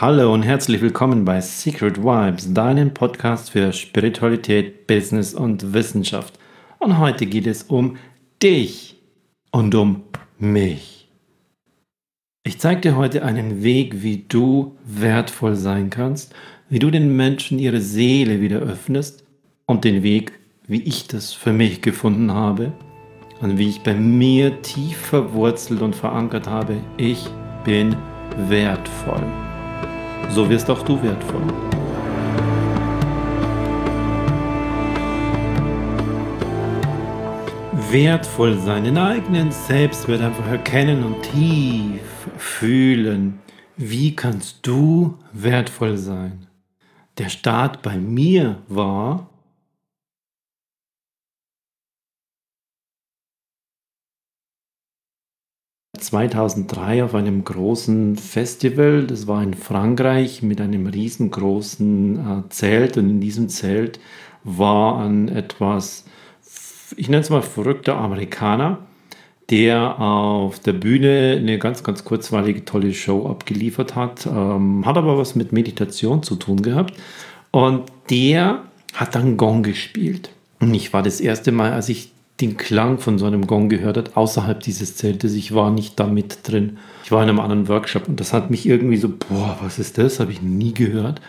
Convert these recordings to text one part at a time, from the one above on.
Hallo und herzlich willkommen bei Secret Vibes, deinem Podcast für Spiritualität, Business und Wissenschaft. Und heute geht es um dich und um mich. Ich zeige dir heute einen Weg, wie du wertvoll sein kannst, wie du den Menschen ihre Seele wieder öffnest und den Weg, wie ich das für mich gefunden habe und wie ich bei mir tief verwurzelt und verankert habe. Ich bin wertvoll so wirst auch du wertvoll. Wertvoll sein, den eigenen Selbstwert einfach erkennen und tief fühlen. Wie kannst du wertvoll sein? Der Start bei mir war, 2003 auf einem großen Festival, das war in Frankreich mit einem riesengroßen äh, Zelt. Und in diesem Zelt war ein etwas, ich nenne es mal verrückter Amerikaner, der auf der Bühne eine ganz, ganz kurzweilige tolle Show abgeliefert hat, ähm, hat aber was mit Meditation zu tun gehabt. Und der hat dann Gong gespielt. Und ich war das erste Mal, als ich den Klang von so einem Gong gehört hat, außerhalb dieses Zeltes. Ich war nicht da mit drin. Ich war in einem anderen Workshop und das hat mich irgendwie so, boah, was ist das? Habe ich nie gehört.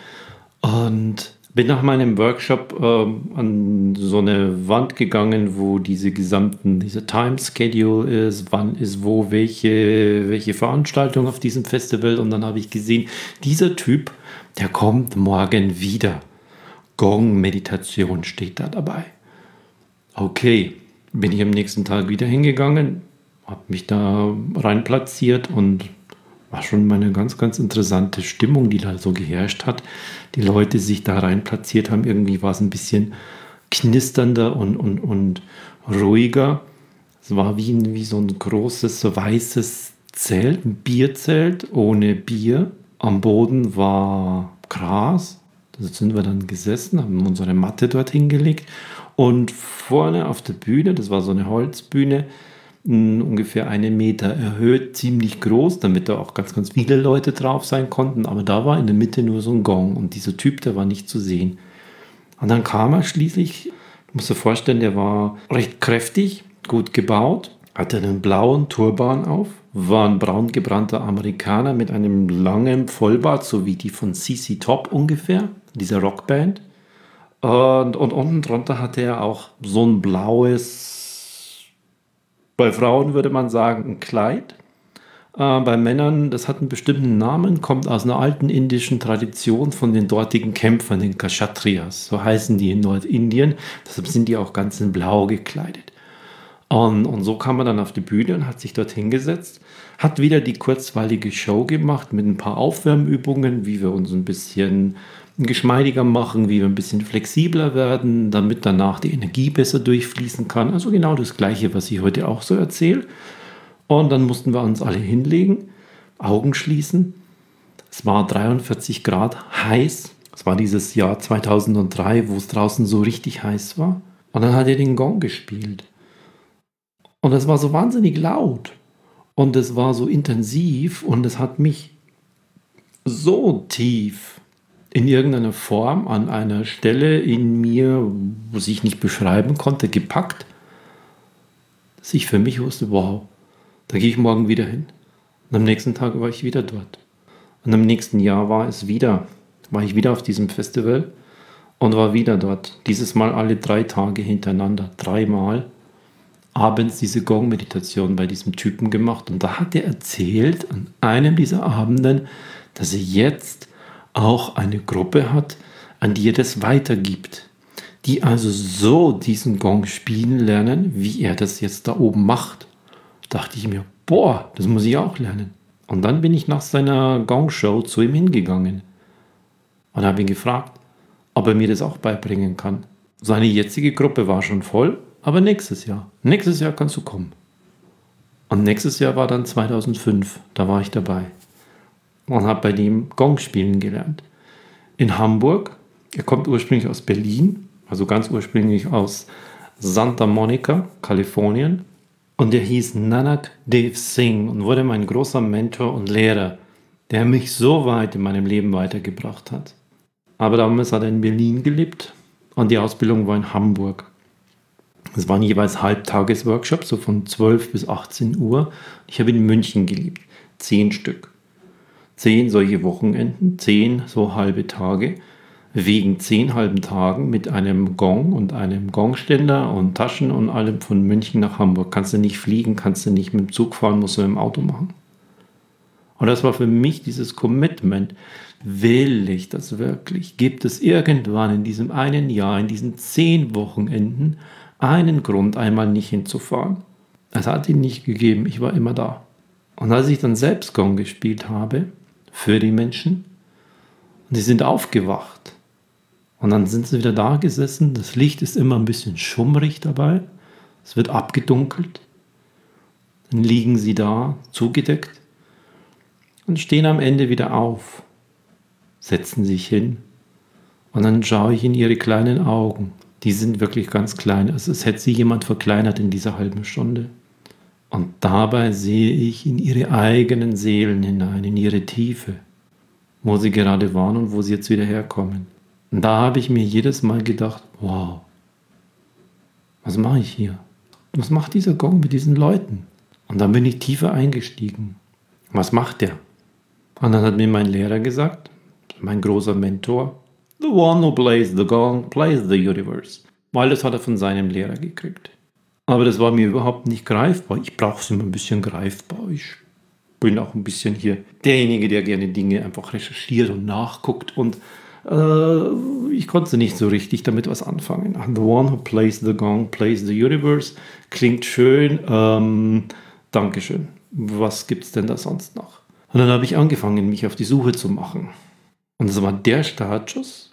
Und bin nach meinem Workshop ähm, an so eine Wand gegangen, wo diese gesamten, diese Time Schedule ist, wann ist wo, welche, welche Veranstaltung auf diesem Festival. Und dann habe ich gesehen, dieser Typ, der kommt morgen wieder. Gong-Meditation steht da dabei. Okay, bin ich am nächsten Tag wieder hingegangen, habe mich da rein platziert und war schon mal eine ganz, ganz interessante Stimmung, die da so geherrscht hat. Die Leute sich da rein platziert haben, irgendwie war es ein bisschen knisternder und, und, und ruhiger. Es war wie, wie so ein großes weißes Zelt, ein Bierzelt ohne Bier. Am Boden war Gras. Da sind wir dann gesessen, haben unsere Matte dort hingelegt und vorne auf der Bühne, das war so eine Holzbühne, ungefähr einen Meter erhöht, ziemlich groß, damit da auch ganz, ganz viele Leute drauf sein konnten. Aber da war in der Mitte nur so ein Gong und dieser Typ, der war nicht zu sehen. Und dann kam er schließlich, ich muss dir vorstellen, der war recht kräftig, gut gebaut, hatte einen blauen Turban auf, war ein braun gebrannter Amerikaner mit einem langen Vollbart, so wie die von CC Top ungefähr, dieser Rockband. Und, und unten drunter hatte er auch so ein blaues, bei Frauen würde man sagen, ein Kleid. Äh, bei Männern, das hat einen bestimmten Namen, kommt aus einer alten indischen Tradition von den dortigen Kämpfern, den Kshatriyas. So heißen die in Nordindien. Deshalb sind die auch ganz in Blau gekleidet. Und, und so kam er dann auf die Bühne und hat sich dort hingesetzt, hat wieder die kurzweilige Show gemacht mit ein paar Aufwärmübungen, wie wir uns ein bisschen geschmeidiger machen, wie wir ein bisschen flexibler werden, damit danach die Energie besser durchfließen kann. Also genau das Gleiche, was ich heute auch so erzähle. Und dann mussten wir uns alle hinlegen, Augen schließen. Es war 43 Grad heiß. Es war dieses Jahr 2003, wo es draußen so richtig heiß war. Und dann hat er den Gong gespielt. Und es war so wahnsinnig laut. Und es war so intensiv und es hat mich so tief in irgendeiner Form an einer Stelle in mir, was ich nicht beschreiben konnte, gepackt, dass ich für mich wusste, wow, da gehe ich morgen wieder hin. Und am nächsten Tag war ich wieder dort. Und am nächsten Jahr war es wieder, war ich wieder auf diesem Festival und war wieder dort. Dieses Mal alle drei Tage hintereinander, dreimal abends diese Gong-Meditation bei diesem Typen gemacht. Und da hat er erzählt an einem dieser Abenden, dass er jetzt auch eine Gruppe hat, an die er das weitergibt. Die also so diesen Gong spielen lernen, wie er das jetzt da oben macht. Dachte ich mir, boah, das muss ich auch lernen. Und dann bin ich nach seiner Gong-Show zu ihm hingegangen und habe ihn gefragt, ob er mir das auch beibringen kann. Seine jetzige Gruppe war schon voll, aber nächstes Jahr, nächstes Jahr kannst du kommen. Und nächstes Jahr war dann 2005, da war ich dabei und habe bei dem Gong spielen gelernt. In Hamburg, er kommt ursprünglich aus Berlin, also ganz ursprünglich aus Santa Monica, Kalifornien. Und er hieß Nanak Dev Singh und wurde mein großer Mentor und Lehrer. der mich so weit in meinem Leben weitergebracht hat. Aber damals hat er in Berlin gelebt und die Ausbildung war in Hamburg. Es waren jeweils Halbtagesworkshops, so von 12 bis 18 Uhr. Ich habe in München gelebt, zehn Stück. Zehn solche Wochenenden, zehn so halbe Tage wegen zehn halben Tagen mit einem Gong und einem Gongständer und Taschen und allem von München nach Hamburg. Kannst du nicht fliegen, kannst du nicht mit dem Zug fahren, musst du im Auto machen. Und das war für mich dieses Commitment. Will ich das wirklich? Gibt es irgendwann in diesem einen Jahr, in diesen zehn Wochenenden, einen Grund, einmal nicht hinzufahren? Es hat ihn nicht gegeben, ich war immer da. Und als ich dann selbst Gong gespielt habe, für die Menschen, und sie sind aufgewacht, und dann sind sie wieder da gesessen. Das Licht ist immer ein bisschen schummrig dabei. Es wird abgedunkelt. Dann liegen sie da, zugedeckt und stehen am Ende wieder auf, setzen sich hin und dann schaue ich in ihre kleinen Augen. Die sind wirklich ganz klein. Also es hätte sie jemand verkleinert in dieser halben Stunde. Und dabei sehe ich in ihre eigenen Seelen hinein, in ihre Tiefe, wo sie gerade waren und wo sie jetzt wieder herkommen. Und da habe ich mir jedes Mal gedacht, wow, was mache ich hier? Was macht dieser Gong mit diesen Leuten? Und dann bin ich tiefer eingestiegen. Was macht der? Und dann hat mir mein Lehrer gesagt, mein großer Mentor, The one who plays the gong plays the universe. Weil das hat er von seinem Lehrer gekriegt. Aber das war mir überhaupt nicht greifbar. Ich brauche es immer ein bisschen greifbar. Ich bin auch ein bisschen hier derjenige, der gerne Dinge einfach recherchiert und nachguckt und äh, ich konnte nicht so richtig damit was anfangen. The one who plays the gong plays the universe. Klingt schön. Ähm, Dankeschön. Was gibt es denn da sonst noch? Und dann habe ich angefangen, mich auf die Suche zu machen. Und das war der Startschuss,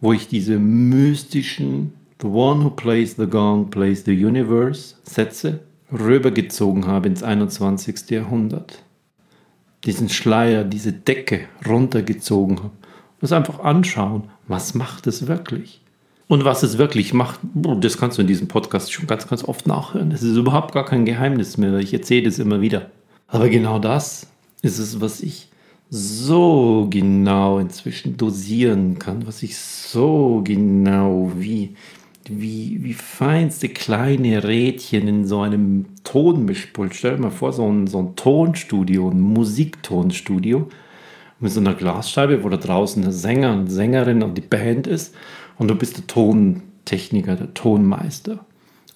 wo ich diese mystischen The one who plays the gong plays the universe Sätze rübergezogen habe ins 21. Jahrhundert. Diesen Schleier, diese Decke runtergezogen habe das einfach anschauen. Was macht es wirklich? Und was es wirklich macht, das kannst du in diesem Podcast schon ganz, ganz oft nachhören. Das ist überhaupt gar kein Geheimnis mehr. Ich erzähle es immer wieder. Aber genau das ist es, was ich so genau inzwischen dosieren kann, was ich so genau wie, wie, wie feinste kleine Rädchen in so einem Tonmischpult. Stell dir mal vor, so ein, so ein Tonstudio, ein Musiktonstudio mit so einer Glasscheibe, wo da draußen der Sänger und Sängerin und die Band ist und du bist der Tontechniker, der Tonmeister.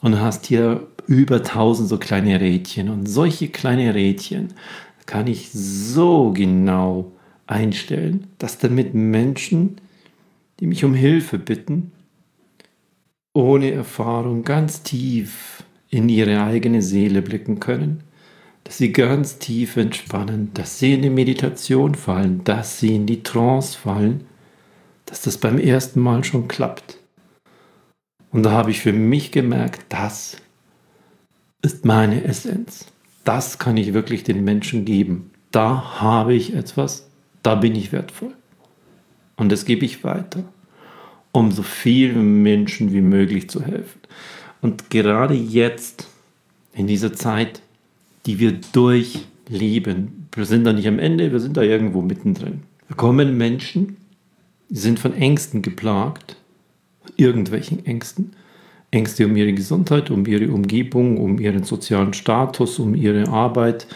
Und du hast hier über tausend so kleine Rädchen und solche kleine Rädchen kann ich so genau einstellen, dass damit Menschen, die mich um Hilfe bitten, ohne Erfahrung ganz tief in ihre eigene Seele blicken können dass sie ganz tief entspannen, dass sie in die Meditation fallen, dass sie in die Trance fallen, dass das beim ersten Mal schon klappt. Und da habe ich für mich gemerkt, das ist meine Essenz. Das kann ich wirklich den Menschen geben. Da habe ich etwas, da bin ich wertvoll. Und das gebe ich weiter, um so vielen Menschen wie möglich zu helfen. Und gerade jetzt, in dieser Zeit, die wir durchleben. Wir sind da nicht am Ende, wir sind da irgendwo mittendrin. Da kommen Menschen, die sind von Ängsten geplagt, irgendwelchen Ängsten. Ängste um ihre Gesundheit, um ihre Umgebung, um ihren sozialen Status, um ihre Arbeit.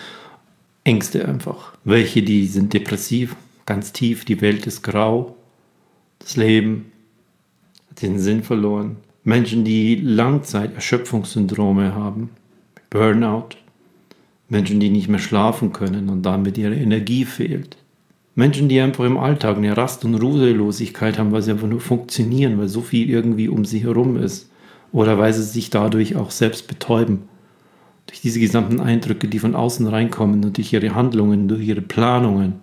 Ängste einfach. Welche, die sind depressiv, ganz tief, die Welt ist grau, das Leben hat den Sinn verloren. Menschen, die Langzeit-Erschöpfungssyndrome haben, Burnout, Menschen, die nicht mehr schlafen können und damit ihre Energie fehlt. Menschen, die einfach im Alltag eine Rast- und Ruhelosigkeit haben, weil sie einfach nur funktionieren, weil so viel irgendwie um sie herum ist. Oder weil sie sich dadurch auch selbst betäuben. Durch diese gesamten Eindrücke, die von außen reinkommen und durch ihre Handlungen, durch ihre Planungen,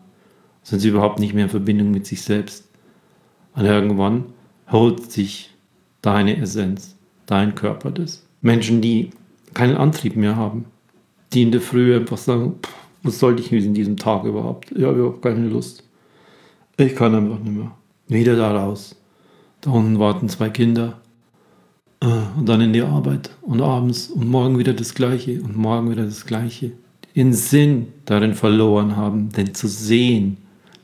sind sie überhaupt nicht mehr in Verbindung mit sich selbst. Und irgendwann holt sich deine Essenz, dein Körper das. Menschen, die keinen Antrieb mehr haben, die in der Früh einfach sagen, was sollte ich in diesem Tag überhaupt? Ich habe überhaupt keine Lust. Ich kann einfach nicht mehr. Wieder da raus. Da unten warten zwei Kinder. Äh, und dann in die Arbeit. Und abends und morgen wieder das Gleiche. Und morgen wieder das Gleiche. den Sinn darin verloren haben, denn zu sehen,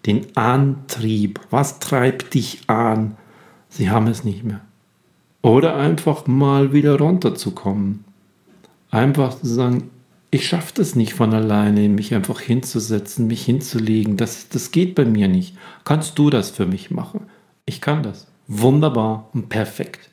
den Antrieb, was treibt dich an, sie haben es nicht mehr. Oder einfach mal wieder runterzukommen. Einfach zu sagen, ich schaffe das nicht von alleine, mich einfach hinzusetzen, mich hinzulegen. Das, das geht bei mir nicht. Kannst du das für mich machen? Ich kann das. Wunderbar und perfekt.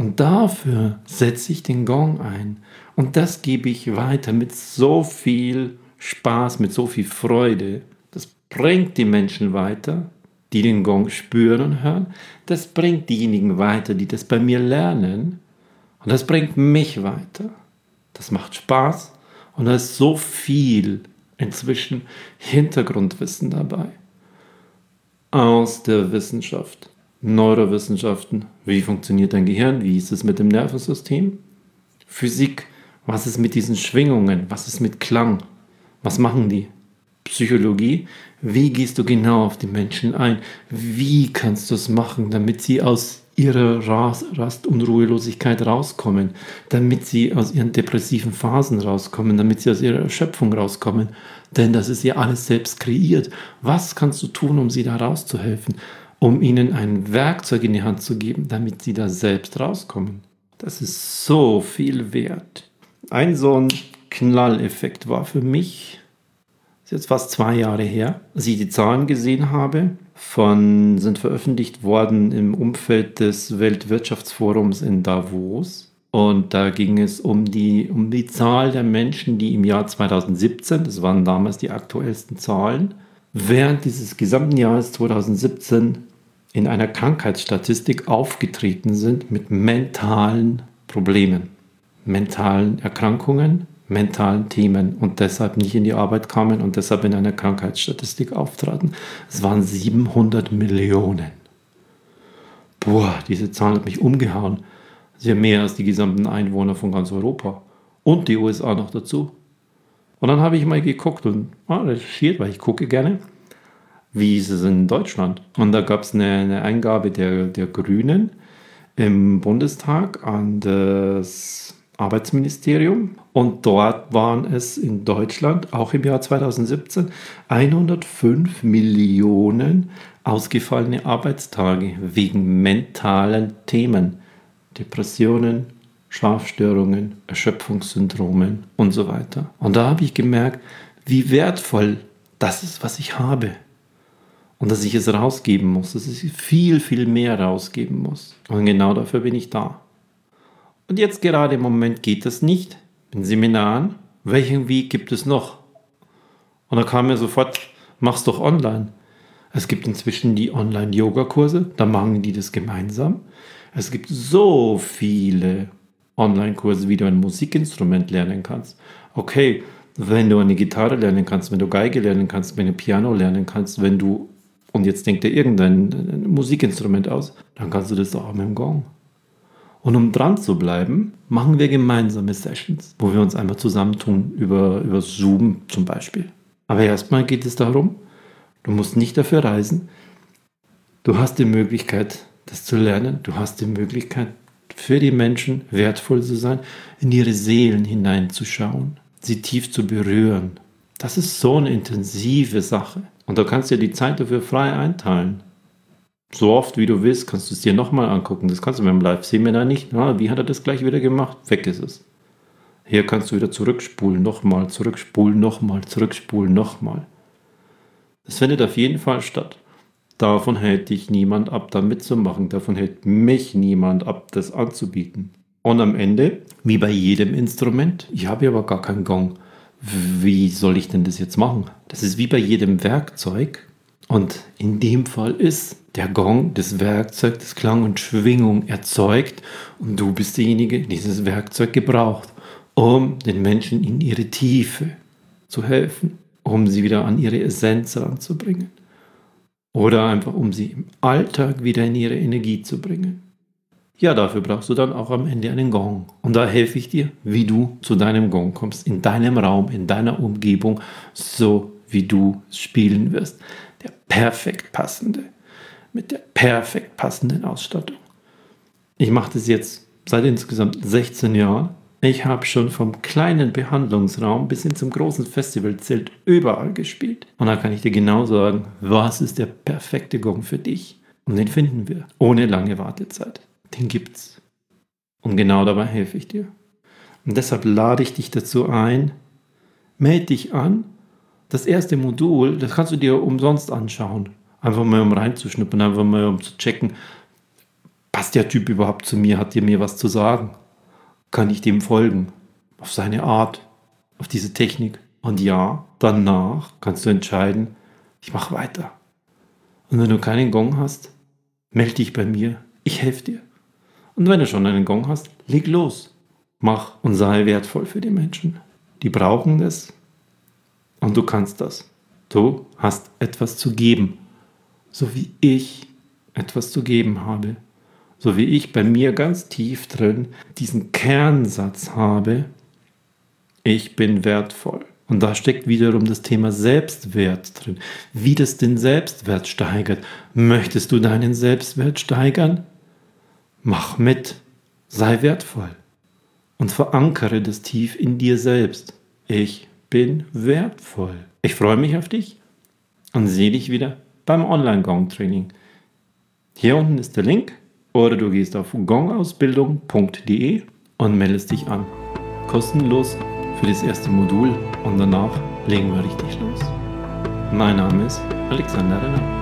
Und dafür setze ich den Gong ein. Und das gebe ich weiter mit so viel Spaß, mit so viel Freude. Das bringt die Menschen weiter, die den Gong spüren und hören. Das bringt diejenigen weiter, die das bei mir lernen. Und das bringt mich weiter. Das macht Spaß. Und da ist so viel inzwischen Hintergrundwissen dabei. Aus der Wissenschaft. Neurowissenschaften, wie funktioniert dein Gehirn, wie ist es mit dem Nervensystem, Physik, was ist mit diesen Schwingungen, was ist mit Klang, was machen die, Psychologie, wie gehst du genau auf die Menschen ein, wie kannst du es machen, damit sie aus ihrer Rast- und Ruhelosigkeit rauskommen, damit sie aus ihren depressiven Phasen rauskommen, damit sie aus ihrer Erschöpfung rauskommen. Denn das ist ja alles selbst kreiert. Was kannst du tun, um sie da rauszuhelfen? Um ihnen ein Werkzeug in die Hand zu geben, damit sie da selbst rauskommen. Das ist so viel wert. Ein so ein Knalleffekt war für mich, ist jetzt fast zwei Jahre her, als ich die Zahlen gesehen habe, von, sind veröffentlicht worden im Umfeld des Weltwirtschaftsforums in Davos. Und da ging es um die, um die Zahl der Menschen, die im Jahr 2017, das waren damals die aktuellsten Zahlen, während dieses gesamten Jahres 2017 in einer Krankheitsstatistik aufgetreten sind mit mentalen Problemen, mentalen Erkrankungen, mentalen Themen und deshalb nicht in die Arbeit kamen und deshalb in einer Krankheitsstatistik auftraten. Es waren 700 Millionen. Boah, diese Zahl hat mich umgehauen. Sehr mehr als die gesamten Einwohner von ganz Europa und die USA noch dazu. Und dann habe ich mal geguckt und ah, recherchiert, weil ich gucke gerne wie ist es in Deutschland? Und da gab es eine, eine, Eingabe der, der Grünen im Bundestag an das Arbeitsministerium. Und dort waren es in Deutschland, auch im Jahr 2017, 105 Millionen ausgefallene Arbeitstage wegen mentalen Themen. Depressionen, Schlafstörungen, Erschöpfungssyndromen und so weiter. Und da habe ich gemerkt, wie wertvoll das ist, was ich habe und dass ich es rausgeben muss, dass ich viel, viel mehr rausgeben muss. Und genau dafür bin ich da. Und jetzt gerade im Moment geht das nicht. In Seminaren, welchen Weg gibt es noch? Und da kam mir sofort, mach's doch online. Es gibt inzwischen die Online-Yoga-Kurse, da machen die das gemeinsam. Es gibt so viele Online-Kurse, wie du ein Musikinstrument lernen kannst. Okay, wenn du eine Gitarre lernen kannst, wenn du Geige lernen kannst, wenn du Piano lernen kannst, wenn du und jetzt denkt er irgendein Musikinstrument aus, dann kannst du das auch mit dem Gong. Und um dran zu bleiben, machen wir gemeinsame Sessions, wo wir uns einmal zusammentun über, über Zoom zum Beispiel. Aber erstmal geht es darum, du musst nicht dafür reisen. Du hast die Möglichkeit, das zu lernen. Du hast die Möglichkeit, für die Menschen wertvoll zu sein, in ihre Seelen hineinzuschauen, sie tief zu berühren. Das ist so eine intensive Sache. Und da kannst du dir die Zeit dafür frei einteilen. So oft wie du willst, kannst du es dir nochmal angucken. Das kannst du mit dem Live-Seminar nicht. Na, wie hat er das gleich wieder gemacht? Weg ist es. Hier kannst du wieder zurückspulen, nochmal, zurückspulen, nochmal, zurückspulen, nochmal. Das findet auf jeden Fall statt. Davon hält dich niemand ab, da mitzumachen. Davon hält mich niemand ab, das anzubieten. Und am Ende, wie bei jedem Instrument, ich habe aber gar keinen Gong wie soll ich denn das jetzt machen? Das ist wie bei jedem Werkzeug. Und in dem Fall ist der Gong das Werkzeug, das Klang und Schwingung erzeugt und du bist derjenige, der dieses Werkzeug gebraucht, um den Menschen in ihre Tiefe zu helfen, um sie wieder an ihre Essenz ranzubringen. Oder einfach um sie im Alltag wieder in ihre Energie zu bringen. Ja, dafür brauchst du dann auch am Ende einen Gong. Und da helfe ich dir, wie du zu deinem Gong kommst, in deinem Raum, in deiner Umgebung, so wie du spielen wirst. Der perfekt passende, mit der perfekt passenden Ausstattung. Ich mache das jetzt seit insgesamt 16 Jahren Ich habe schon vom kleinen Behandlungsraum bis hin zum großen Festivalzelt überall gespielt. Und da kann ich dir genau sagen, was ist der perfekte Gong für dich? Und den finden wir. Ohne lange Wartezeit. Den gibt's. Und genau dabei helfe ich dir. Und deshalb lade ich dich dazu ein, melde dich an. Das erste Modul, das kannst du dir umsonst anschauen. Einfach mal um reinzuschnuppern, einfach mal um zu checken, passt der Typ überhaupt zu mir, hat der mir was zu sagen? Kann ich dem folgen? Auf seine Art, auf diese Technik. Und ja, danach kannst du entscheiden, ich mache weiter. Und wenn du keinen Gong hast, melde dich bei mir, ich helfe dir. Und wenn du schon einen Gong hast, leg los. Mach und sei wertvoll für die Menschen. Die brauchen das und du kannst das. Du hast etwas zu geben, so wie ich etwas zu geben habe. So wie ich bei mir ganz tief drin diesen Kernsatz habe, ich bin wertvoll. Und da steckt wiederum das Thema Selbstwert drin. Wie das den Selbstwert steigert. Möchtest du deinen Selbstwert steigern? Mach mit. Sei wertvoll. Und verankere das tief in dir selbst. Ich bin wertvoll. Ich freue mich auf dich und sehe dich wieder beim Online-Gong-Training. Hier unten ist der Link oder du gehst auf gongausbildung.de und meldest dich an. Kostenlos für das erste Modul und danach legen wir richtig los. Mein Name ist Alexander Renner.